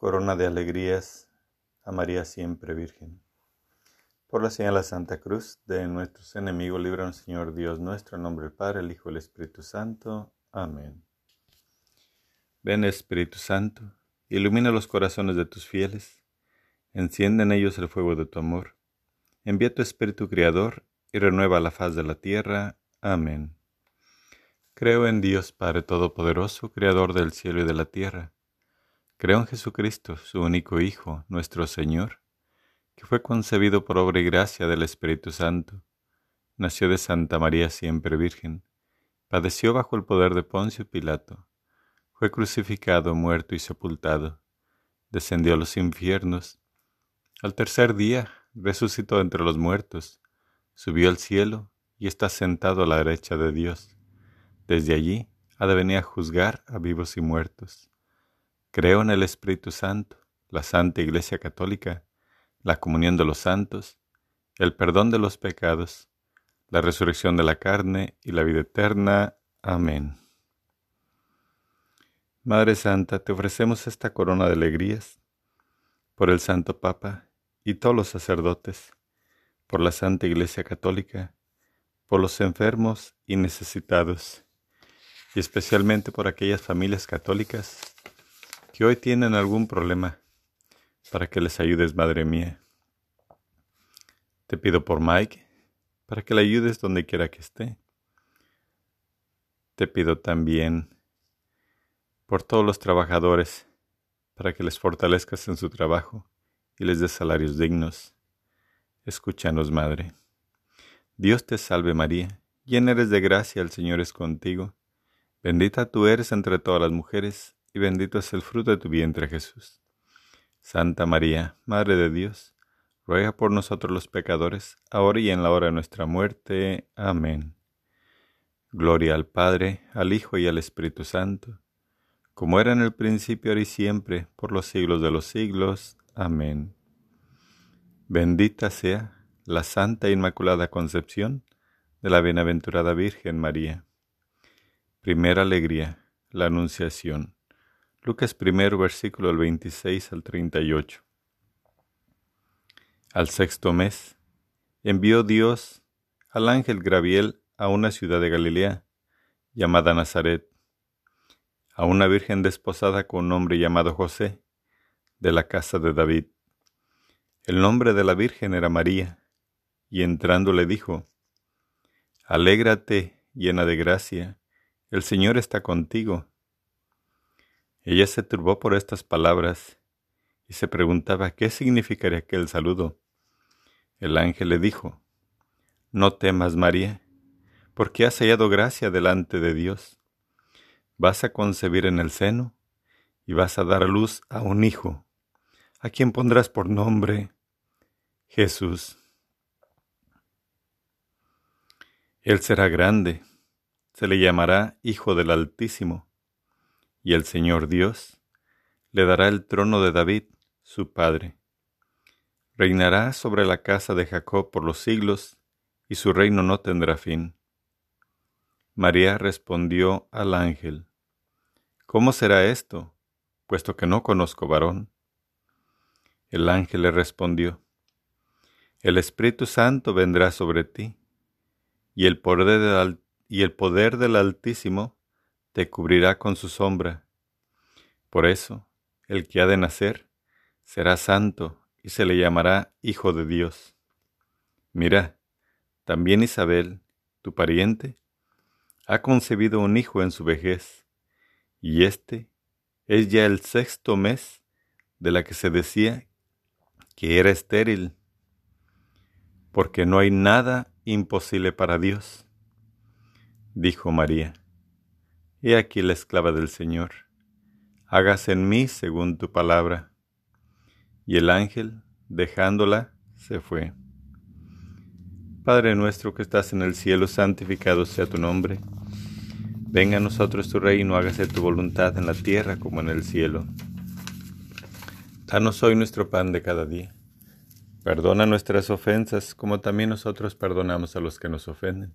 corona de alegrías a María siempre Virgen. Por la señal de Santa Cruz de nuestros enemigos, líbranos Señor Dios nuestro, en nombre del Padre, el Hijo y el Espíritu Santo. Amén. Ven Espíritu Santo, ilumina los corazones de tus fieles, enciende en ellos el fuego de tu amor. Envía tu Espíritu Creador y renueva la faz de la tierra. Amén. Creo en Dios Padre Todopoderoso, Creador del cielo y de la tierra. Creo en Jesucristo, su único Hijo, nuestro Señor, que fue concebido por obra y gracia del Espíritu Santo. Nació de Santa María siempre Virgen. Padeció bajo el poder de Poncio Pilato. Fue crucificado, muerto y sepultado. Descendió a los infiernos. Al tercer día resucitó entre los muertos. Subió al cielo y está sentado a la derecha de Dios desde allí ha de venir a juzgar a vivos y muertos. Creo en el Espíritu Santo, la Santa Iglesia Católica, la comunión de los santos, el perdón de los pecados, la resurrección de la carne y la vida eterna. Amén. Madre Santa, te ofrecemos esta corona de alegrías por el Santo Papa y todos los sacerdotes, por la Santa Iglesia Católica, por los enfermos y necesitados y especialmente por aquellas familias católicas hoy tienen algún problema, para que les ayudes, Madre mía. Te pido por Mike, para que le ayudes donde quiera que esté. Te pido también por todos los trabajadores, para que les fortalezcas en su trabajo y les des salarios dignos. Escúchanos, Madre. Dios te salve María, llena eres de gracia, el Señor es contigo. Bendita tú eres entre todas las mujeres, y bendito es el fruto de tu vientre Jesús. Santa María, Madre de Dios, ruega por nosotros los pecadores, ahora y en la hora de nuestra muerte. Amén. Gloria al Padre, al Hijo y al Espíritu Santo, como era en el principio, ahora y siempre, por los siglos de los siglos. Amén. Bendita sea la Santa e Inmaculada Concepción de la Bienaventurada Virgen María. Primera alegría, la Anunciación. Lucas primero, versículo del 26 al 38. Al sexto mes, envió Dios al ángel Gabriel a una ciudad de Galilea, llamada Nazaret, a una virgen desposada con un hombre llamado José, de la casa de David. El nombre de la virgen era María, y entrando le dijo, Alégrate, llena de gracia, el Señor está contigo. Ella se turbó por estas palabras y se preguntaba qué significaría aquel saludo. El ángel le dijo, No temas, María, porque has hallado gracia delante de Dios. Vas a concebir en el seno y vas a dar luz a un hijo, a quien pondrás por nombre Jesús. Él será grande se le llamará Hijo del Altísimo, y el Señor Dios le dará el trono de David, su padre. Reinará sobre la casa de Jacob por los siglos, y su reino no tendrá fin. María respondió al ángel, ¿Cómo será esto, puesto que no conozco varón? El ángel le respondió, El Espíritu Santo vendrá sobre ti, y el poder del y el poder del Altísimo te cubrirá con su sombra. Por eso, el que ha de nacer será santo y se le llamará Hijo de Dios. Mira, también Isabel, tu pariente, ha concebido un hijo en su vejez, y este es ya el sexto mes de la que se decía que era estéril, porque no hay nada imposible para Dios. Dijo María, He aquí la esclava del Señor, hágase en mí según tu palabra. Y el ángel, dejándola, se fue. Padre nuestro que estás en el cielo, santificado sea tu nombre. Venga a nosotros tu reino, hágase tu voluntad en la tierra como en el cielo. Danos hoy nuestro pan de cada día. Perdona nuestras ofensas como también nosotros perdonamos a los que nos ofenden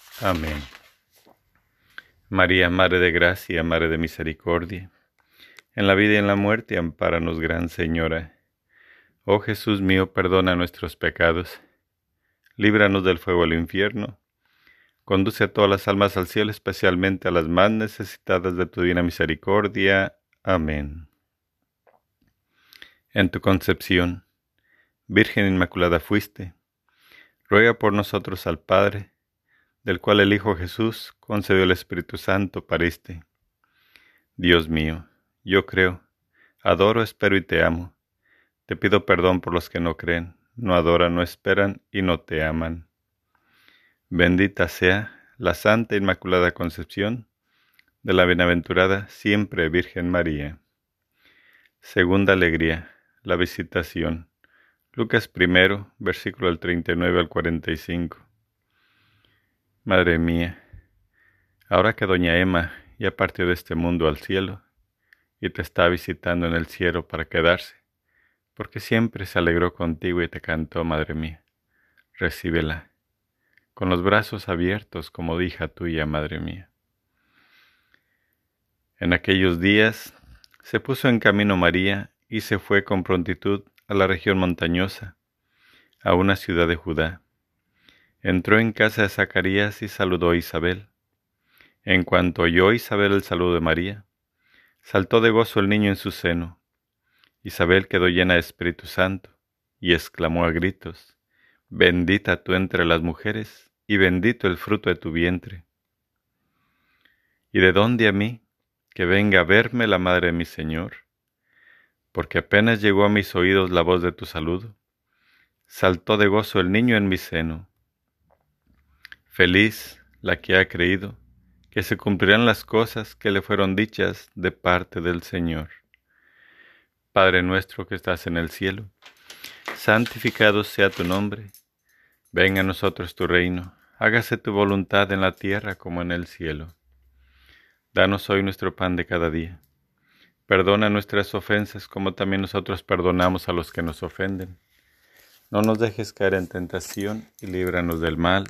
Amén. María, Madre de Gracia, Madre de Misericordia en la vida y en la muerte, ampáranos, Gran Señora. Oh Jesús mío, perdona nuestros pecados, líbranos del fuego del infierno, conduce a todas las almas al cielo, especialmente a las más necesitadas de tu divina misericordia. Amén. En tu concepción, Virgen Inmaculada fuiste, ruega por nosotros al Padre, del cual el Hijo Jesús concedió el Espíritu Santo para este. Dios mío, yo creo, adoro, espero y te amo. Te pido perdón por los que no creen, no adoran, no esperan y no te aman. Bendita sea la Santa Inmaculada Concepción de la Bienaventurada siempre Virgen María. Segunda alegría, la visitación. Lucas primero, versículo del 39 al 45. Madre mía, ahora que doña Emma ya partió de este mundo al cielo, y te está visitando en el cielo para quedarse, porque siempre se alegró contigo y te cantó, Madre mía. Recíbela, con los brazos abiertos como hija tuya, Madre mía. En aquellos días se puso en camino María y se fue con prontitud a la región montañosa, a una ciudad de Judá. Entró en casa de Zacarías y saludó a Isabel. En cuanto oyó Isabel el saludo de María, Saltó de gozo el niño en su seno. Isabel quedó llena de Espíritu Santo y exclamó a gritos, Bendita tú entre las mujeres y bendito el fruto de tu vientre. ¿Y de dónde a mí, que venga a verme la madre de mi Señor? Porque apenas llegó a mis oídos la voz de tu saludo, saltó de gozo el niño en mi seno. Feliz la que ha creído, que se cumplirán las cosas que le fueron dichas de parte del Señor. Padre nuestro que estás en el cielo, santificado sea tu nombre, venga a nosotros tu reino, hágase tu voluntad en la tierra como en el cielo. Danos hoy nuestro pan de cada día. Perdona nuestras ofensas como también nosotros perdonamos a los que nos ofenden. No nos dejes caer en tentación y líbranos del mal.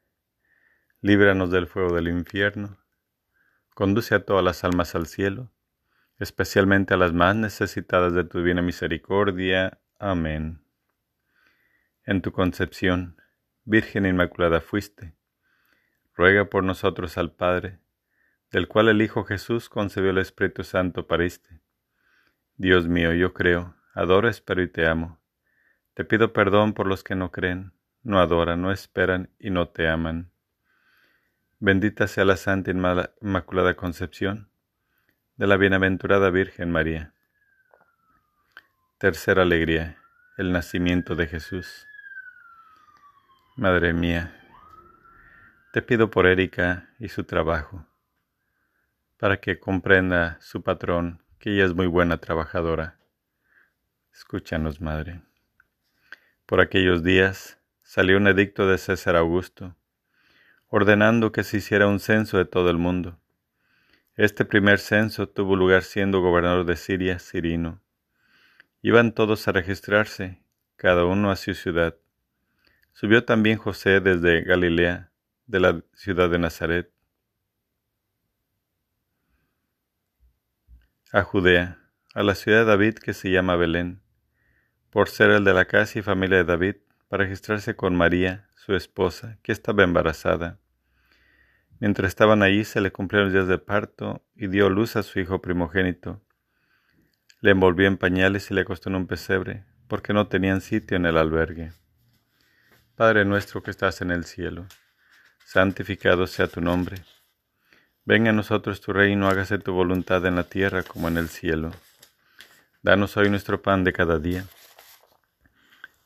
líbranos del fuego del infierno, conduce a todas las almas al cielo, especialmente a las más necesitadas de tu divina misericordia. Amén. En tu concepción, Virgen Inmaculada fuiste, ruega por nosotros al Padre, del cual el Hijo Jesús concebió el Espíritu Santo para este. Dios mío, yo creo, adoro, espero y te amo. Te pido perdón por los que no creen, no adoran, no esperan y no te aman. Bendita sea la Santa Inmaculada Concepción de la Bienaventurada Virgen María. Tercera alegría, el nacimiento de Jesús. Madre mía, Te pido por Erika y su trabajo, para que comprenda su patrón que ella es muy buena trabajadora. Escúchanos, Madre. Por aquellos días salió un edicto de César Augusto, ordenando que se hiciera un censo de todo el mundo. Este primer censo tuvo lugar siendo gobernador de Siria, Cirino. Iban todos a registrarse, cada uno a su ciudad. Subió también José desde Galilea, de la ciudad de Nazaret a Judea, a la ciudad de David que se llama Belén, por ser el de la casa y familia de David, para registrarse con María, su esposa, que estaba embarazada. Mientras estaban allí se le cumplieron los días de parto y dio luz a su hijo primogénito. Le envolvió en pañales y le acostó en un pesebre, porque no tenían sitio en el albergue. Padre nuestro que estás en el cielo, santificado sea tu nombre. Venga a nosotros tu reino, hágase tu voluntad en la tierra como en el cielo. Danos hoy nuestro pan de cada día.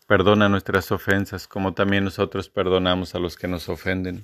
Perdona nuestras ofensas, como también nosotros perdonamos a los que nos ofenden.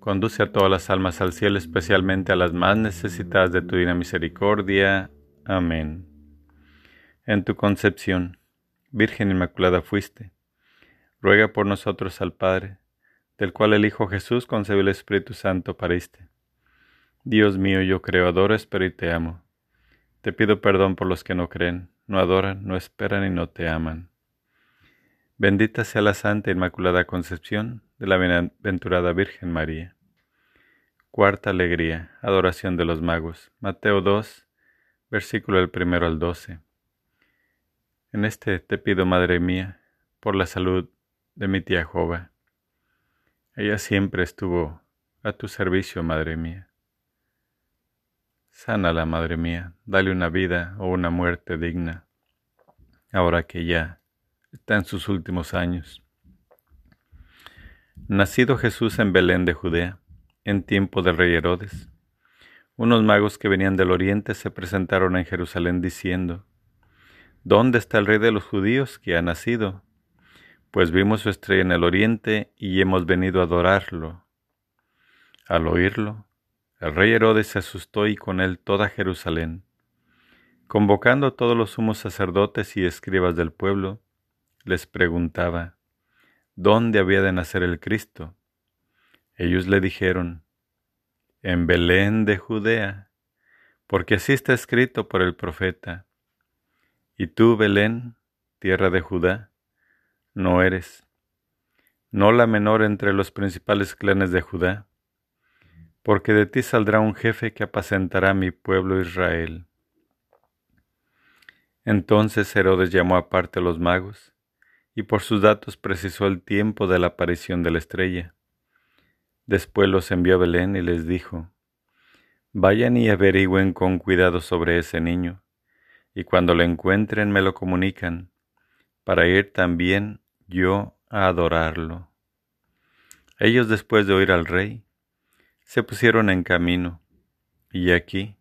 Conduce a todas las almas al cielo, especialmente a las más necesitadas de tu divina misericordia. Amén. En tu concepción, Virgen Inmaculada fuiste. Ruega por nosotros al Padre, del cual el Hijo Jesús concebió el Espíritu Santo pariste Dios mío, yo creo, adoro, espero y te amo. Te pido perdón por los que no creen, no adoran, no esperan y no te aman. Bendita sea la Santa Inmaculada Concepción de la Bienaventurada Virgen María. Cuarta alegría, adoración de los magos. Mateo 2, versículo del primero al 12. En este te pido, Madre mía, por la salud de mi tía Jova. Ella siempre estuvo a tu servicio, Madre mía. Sánala, Madre mía, dale una vida o una muerte digna, ahora que ya está en sus últimos años. Nacido Jesús en Belén de Judea, en tiempo del rey Herodes, unos magos que venían del oriente se presentaron en Jerusalén diciendo, ¿Dónde está el rey de los judíos que ha nacido? Pues vimos su estrella en el oriente y hemos venido a adorarlo. Al oírlo, el rey Herodes se asustó y con él toda Jerusalén. Convocando a todos los sumos sacerdotes y escribas del pueblo, les preguntaba, ¿dónde había de nacer el Cristo? Ellos le dijeron, en Belén de Judea, porque así está escrito por el profeta. Y tú, Belén, tierra de Judá, no eres, no la menor entre los principales clanes de Judá porque de ti saldrá un jefe que apacentará mi pueblo Israel. Entonces Herodes llamó aparte a los magos, y por sus datos precisó el tiempo de la aparición de la estrella. Después los envió a Belén y les dijo, Vayan y averigüen con cuidado sobre ese niño, y cuando lo encuentren me lo comunican, para ir también yo a adorarlo. Ellos después de oír al rey, se pusieron en camino, y aquí,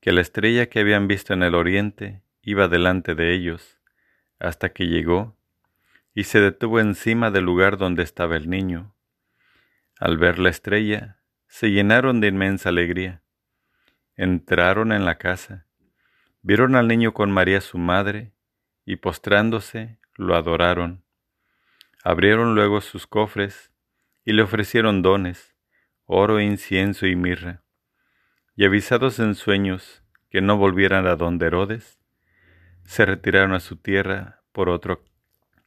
que la estrella que habían visto en el oriente iba delante de ellos, hasta que llegó y se detuvo encima del lugar donde estaba el niño. Al ver la estrella, se llenaron de inmensa alegría. Entraron en la casa, vieron al niño con María su madre, y postrándose, lo adoraron. Abrieron luego sus cofres y le ofrecieron dones, oro, incienso y mirra. Y avisados en sueños que no volvieran a donde Herodes, se retiraron a su tierra por otro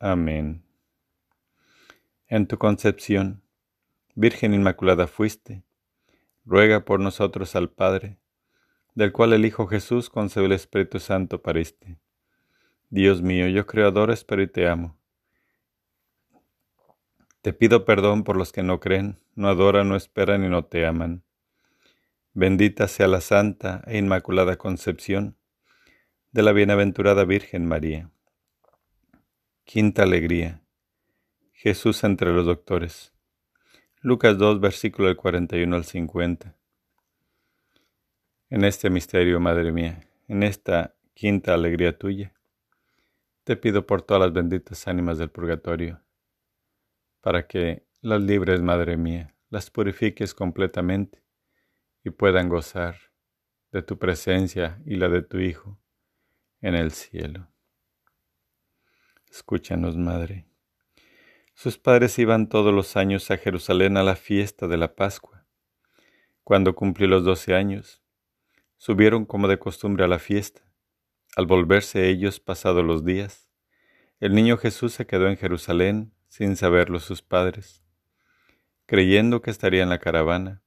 Amén. En tu concepción, Virgen Inmaculada fuiste, ruega por nosotros al Padre, del cual el Hijo Jesús concebe el Espíritu Santo pariste. Dios mío, yo creador espero y te amo. Te pido perdón por los que no creen, no adoran, no esperan y no te aman. Bendita sea la Santa e Inmaculada Concepción de la Bienaventurada Virgen María. Quinta alegría. Jesús entre los doctores. Lucas 2, versículo del 41 al 50. En este misterio, Madre mía, en esta quinta alegría tuya, te pido por todas las benditas ánimas del purgatorio, para que las libres, Madre mía, las purifiques completamente y puedan gozar de tu presencia y la de tu Hijo en el cielo. Escúchanos, Madre. Sus padres iban todos los años a Jerusalén a la fiesta de la Pascua. Cuando cumplió los doce años, subieron como de costumbre a la fiesta. Al volverse ellos pasados los días, el niño Jesús se quedó en Jerusalén sin saberlo sus padres. Creyendo que estaría en la caravana,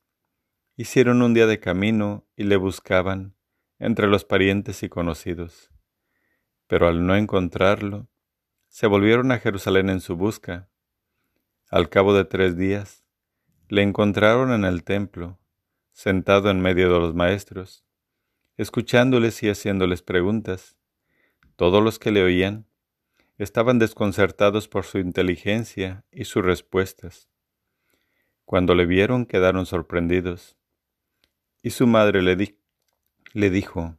hicieron un día de camino y le buscaban entre los parientes y conocidos pero al no encontrarlo, se volvieron a Jerusalén en su busca. Al cabo de tres días, le encontraron en el templo, sentado en medio de los maestros, escuchándoles y haciéndoles preguntas. Todos los que le oían estaban desconcertados por su inteligencia y sus respuestas. Cuando le vieron quedaron sorprendidos. Y su madre le, le dijo,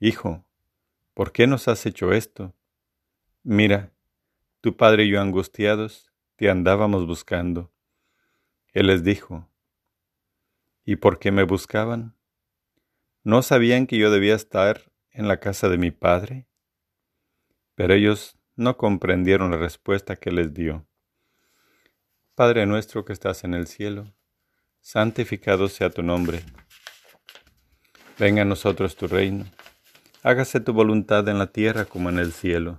Hijo, ¿por qué nos has hecho esto? Mira, tu padre y yo angustiados te andábamos buscando. Él les dijo, ¿y por qué me buscaban? ¿No sabían que yo debía estar en la casa de mi padre? Pero ellos no comprendieron la respuesta que les dio. Padre nuestro que estás en el cielo, santificado sea tu nombre. Venga a nosotros tu reino Hágase tu voluntad en la tierra como en el cielo.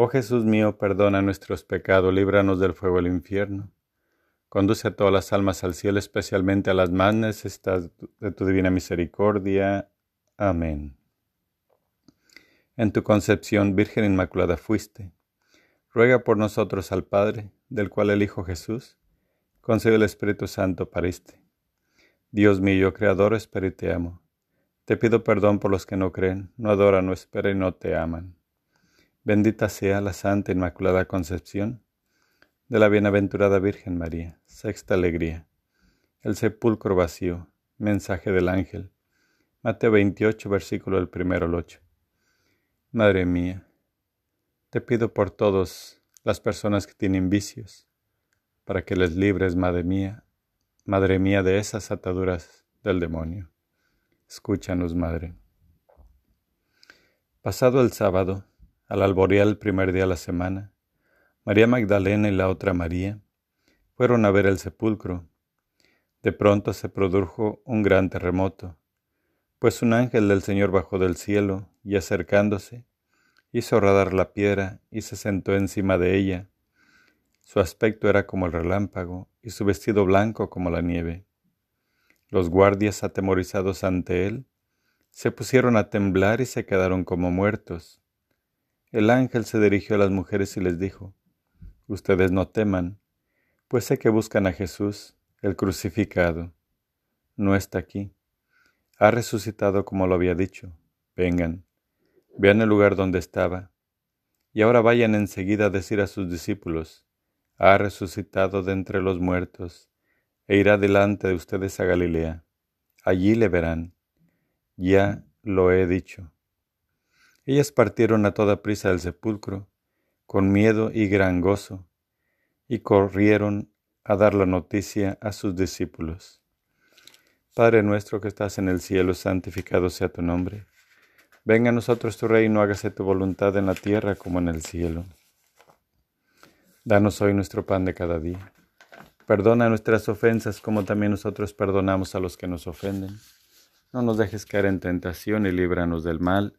Oh Jesús mío, perdona nuestros pecados, líbranos del fuego del infierno. Conduce a todas las almas al cielo, especialmente a las más necesitadas de tu divina misericordia. Amén. En tu concepción, Virgen Inmaculada fuiste. Ruega por nosotros al Padre, del cual el Hijo Jesús, concede el Espíritu Santo pariste. Dios mío, Creador, espero y te amo. Te pido perdón por los que no creen, no adoran, no esperan y no te aman. Bendita sea la Santa Inmaculada Concepción de la Bienaventurada Virgen María. Sexta alegría. El sepulcro vacío. Mensaje del ángel. Mateo 28, versículo del primero al 8. Madre mía, te pido por todas las personas que tienen vicios, para que les libres, Madre mía, Madre mía, de esas ataduras del demonio. Escúchanos, Madre. Pasado el sábado, al alborear el primer día de la semana, María Magdalena y la otra María fueron a ver el sepulcro. De pronto se produjo un gran terremoto, pues un ángel del Señor bajó del cielo y acercándose, hizo radar la piedra y se sentó encima de ella. Su aspecto era como el relámpago y su vestido blanco como la nieve. Los guardias, atemorizados ante él, se pusieron a temblar y se quedaron como muertos. El ángel se dirigió a las mujeres y les dijo, Ustedes no teman, pues sé que buscan a Jesús, el crucificado. No está aquí. Ha resucitado como lo había dicho. Vengan, vean el lugar donde estaba. Y ahora vayan enseguida a decir a sus discípulos, ha resucitado de entre los muertos, e irá delante de ustedes a Galilea. Allí le verán. Ya lo he dicho. Ellas partieron a toda prisa del sepulcro, con miedo y gran gozo, y corrieron a dar la noticia a sus discípulos. Padre nuestro que estás en el cielo, santificado sea tu nombre. Venga a nosotros tu reino, hágase tu voluntad en la tierra como en el cielo. Danos hoy nuestro pan de cada día. Perdona nuestras ofensas como también nosotros perdonamos a los que nos ofenden. No nos dejes caer en tentación y líbranos del mal.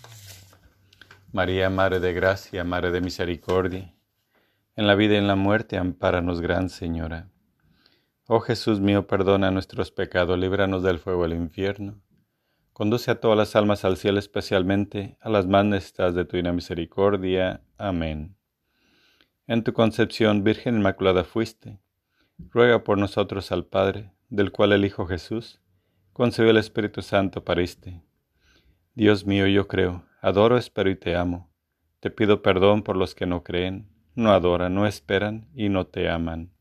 María, Madre de Gracia, Madre de Misericordia, en la vida y en la muerte, ampáranos, Gran Señora. Oh Jesús mío, perdona nuestros pecados, líbranos del fuego del infierno. Conduce a todas las almas al cielo, especialmente a las más necesitadas de tu misericordia. Amén. En tu concepción, Virgen Inmaculada fuiste. Ruega por nosotros al Padre, del cual el Hijo Jesús concebió el Espíritu Santo pariste. Dios mío, yo creo, adoro, espero y te amo. Te pido perdón por los que no creen, no adoran, no esperan y no te aman.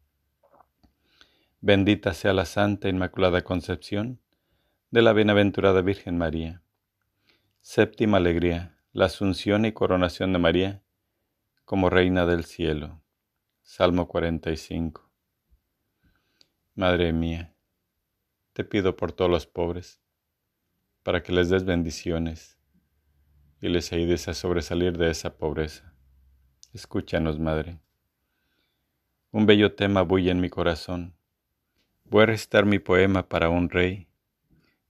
Bendita sea la Santa Inmaculada Concepción de la Bienaventurada Virgen María. Séptima alegría, la asunción y coronación de María como Reina del Cielo. Salmo 45. Madre mía, te pido por todos los pobres, para que les des bendiciones y les ayudes a sobresalir de esa pobreza. Escúchanos, Madre. Un bello tema bulle en mi corazón Voy a recitar mi poema para un rey.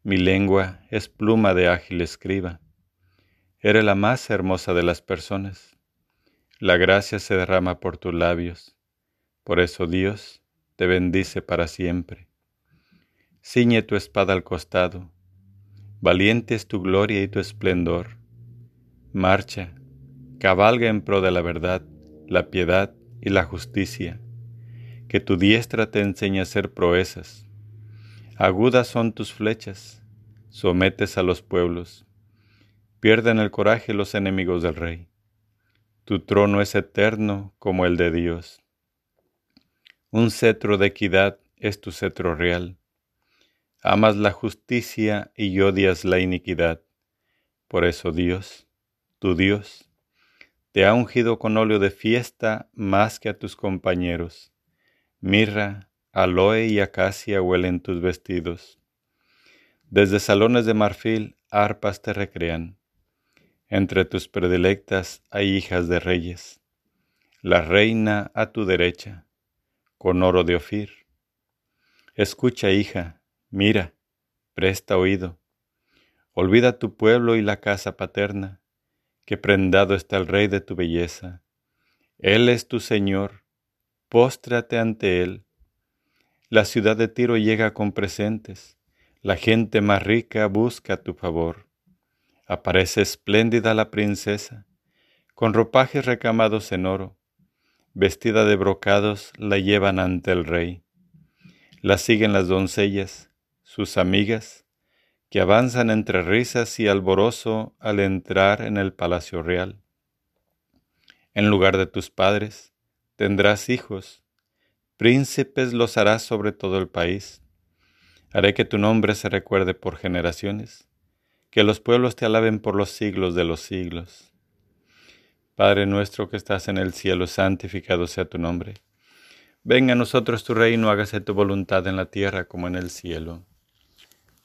Mi lengua es pluma de ágil escriba. Eres la más hermosa de las personas. La gracia se derrama por tus labios. Por eso Dios te bendice para siempre. Ciñe tu espada al costado. Valiente es tu gloria y tu esplendor. Marcha, cabalga en pro de la verdad, la piedad y la justicia que tu diestra te enseñe a hacer proezas. Agudas son tus flechas, sometes a los pueblos, pierden el coraje los enemigos del rey. Tu trono es eterno como el de Dios. Un cetro de equidad es tu cetro real. Amas la justicia y odias la iniquidad. Por eso Dios, tu Dios, te ha ungido con óleo de fiesta más que a tus compañeros mirra, aloe y acacia huelen tus vestidos. Desde salones de marfil arpas te recrean. Entre tus predilectas hay hijas de reyes, la reina a tu derecha, con oro de Ofir. Escucha, hija, mira, presta oído. Olvida tu pueblo y la casa paterna, que prendado está el rey de tu belleza. Él es tu Señor, póstrate ante él. La ciudad de Tiro llega con presentes, la gente más rica busca tu favor. Aparece espléndida la princesa, con ropajes recamados en oro, vestida de brocados la llevan ante el rey. La siguen las doncellas, sus amigas, que avanzan entre risas y alborozo al entrar en el palacio real. En lugar de tus padres, tendrás hijos, príncipes los harás sobre todo el país. Haré que tu nombre se recuerde por generaciones, que los pueblos te alaben por los siglos de los siglos. Padre nuestro que estás en el cielo, santificado sea tu nombre. Venga a nosotros tu reino, hágase tu voluntad en la tierra como en el cielo.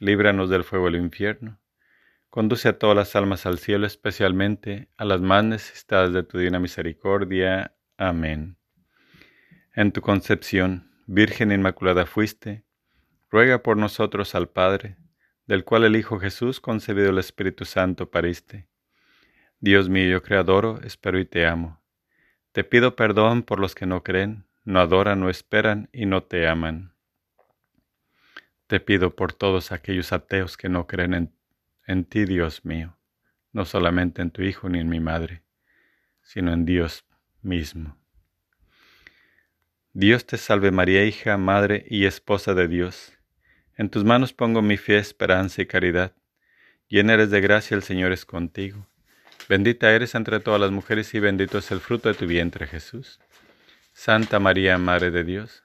líbranos del fuego del infierno. Conduce a todas las almas al cielo, especialmente a las más necesitadas de tu divina misericordia. Amén. En tu concepción, Virgen Inmaculada fuiste, ruega por nosotros al Padre, del cual el Hijo Jesús, concebido el Espíritu Santo, pariste. Dios mío, yo creador, espero y te amo. Te pido perdón por los que no creen, no adoran, no esperan y no te aman. Te pido por todos aquellos ateos que no creen en, ti, Dios mío, no solamente en tu Hijo ni en mi Madre, sino en Dios mismo. Dios te salve María, hija, madre y esposa de Dios. En tus manos pongo mi fe, esperanza y caridad. Llena eres de gracia, el Señor es contigo. Bendita eres entre todas las mujeres y bendito es el fruto de tu vientre, Jesús. Santa María, Madre de Dios,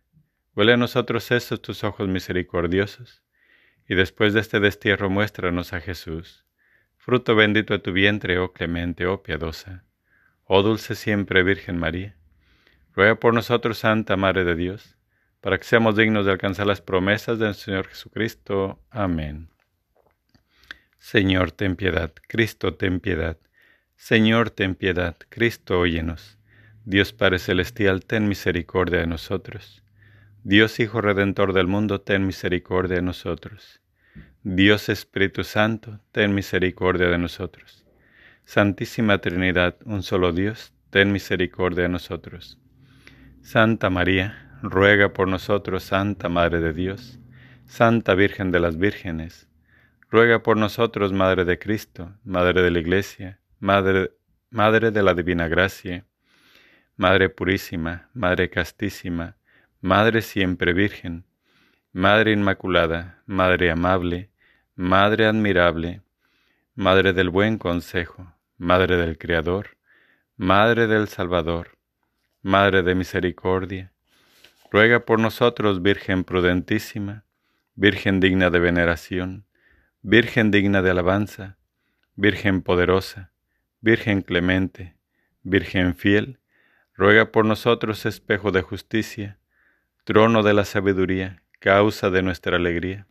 huele a nosotros esos tus ojos misericordiosos, y después de este destierro muéstranos a Jesús, fruto bendito de tu vientre, oh clemente, oh piadosa, oh dulce siempre Virgen María. Ruega por nosotros, Santa Madre de Dios, para que seamos dignos de alcanzar las promesas del Señor Jesucristo. Amén. Señor, ten piedad. Cristo, ten piedad. Señor, ten piedad. Cristo, óyenos. Dios Padre Celestial, ten misericordia de nosotros. Dios Hijo Redentor del mundo, ten misericordia de nosotros. Dios Espíritu Santo, ten misericordia de nosotros. Santísima Trinidad, un solo Dios, ten misericordia de nosotros. Santa María, ruega por nosotros, Santa Madre de Dios, Santa Virgen de las Vírgenes, ruega por nosotros, Madre de Cristo, Madre de la Iglesia, Madre, Madre de la Divina Gracia, Madre Purísima, Madre Castísima, Madre Siempre Virgen, Madre Inmaculada, Madre Amable, Madre Admirable, Madre del Buen Consejo, Madre del Creador, Madre del Salvador, Madre de Misericordia, ruega por nosotros, Virgen prudentísima, Virgen digna de veneración, Virgen digna de alabanza, Virgen poderosa, Virgen clemente, Virgen fiel, ruega por nosotros, espejo de justicia, trono de la sabiduría, causa de nuestra alegría.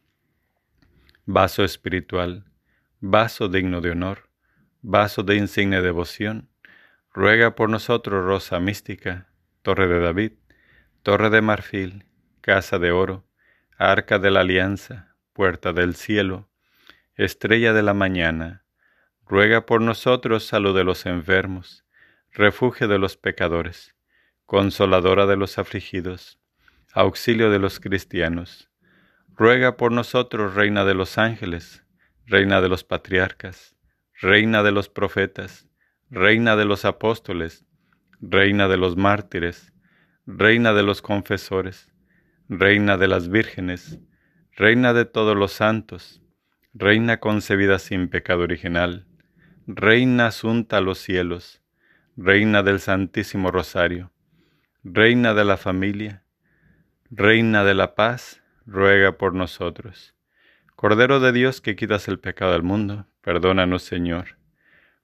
Vaso espiritual, vaso digno de honor, vaso de insigne devoción, ruega por nosotros, rosa mística, torre de David, torre de marfil, casa de oro, arca de la alianza, puerta del cielo, estrella de la mañana, ruega por nosotros salud de los enfermos, refugio de los pecadores, consoladora de los afligidos, auxilio de los cristianos. Ruega por nosotros, Reina de los ángeles, Reina de los patriarcas, Reina de los profetas, Reina de los apóstoles, Reina de los mártires, Reina de los confesores, Reina de las vírgenes, Reina de todos los santos, Reina concebida sin pecado original, Reina asunta a los cielos, Reina del Santísimo Rosario, Reina de la familia, Reina de la paz, ruega por nosotros. Cordero de Dios que quitas el pecado del mundo, perdónanos Señor.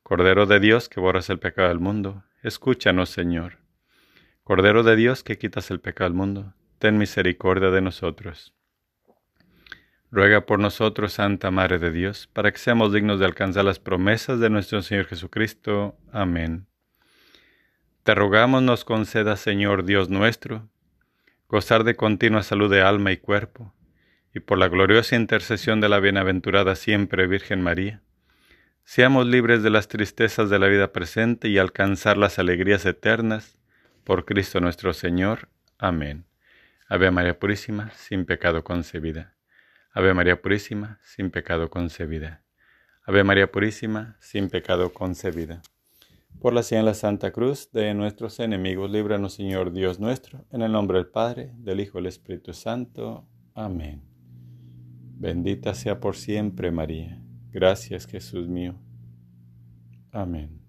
Cordero de Dios que borras el pecado del mundo, escúchanos Señor. Cordero de Dios que quitas el pecado del mundo, ten misericordia de nosotros. Ruega por nosotros, Santa Madre de Dios, para que seamos dignos de alcanzar las promesas de nuestro Señor Jesucristo. Amén. Te rogamos nos conceda, Señor Dios nuestro, gozar de continua salud de alma y cuerpo, y por la gloriosa intercesión de la bienaventurada siempre Virgen María, seamos libres de las tristezas de la vida presente y alcanzar las alegrías eternas, por Cristo nuestro Señor. Amén. Ave María Purísima, sin pecado concebida. Ave María Purísima, sin pecado concebida. Ave María Purísima, sin pecado concebida. Por la de la Santa Cruz de nuestros enemigos, líbranos Señor Dios nuestro, en el nombre del Padre, del Hijo y del Espíritu Santo. Amén. Bendita sea por siempre María. Gracias Jesús mío. Amén.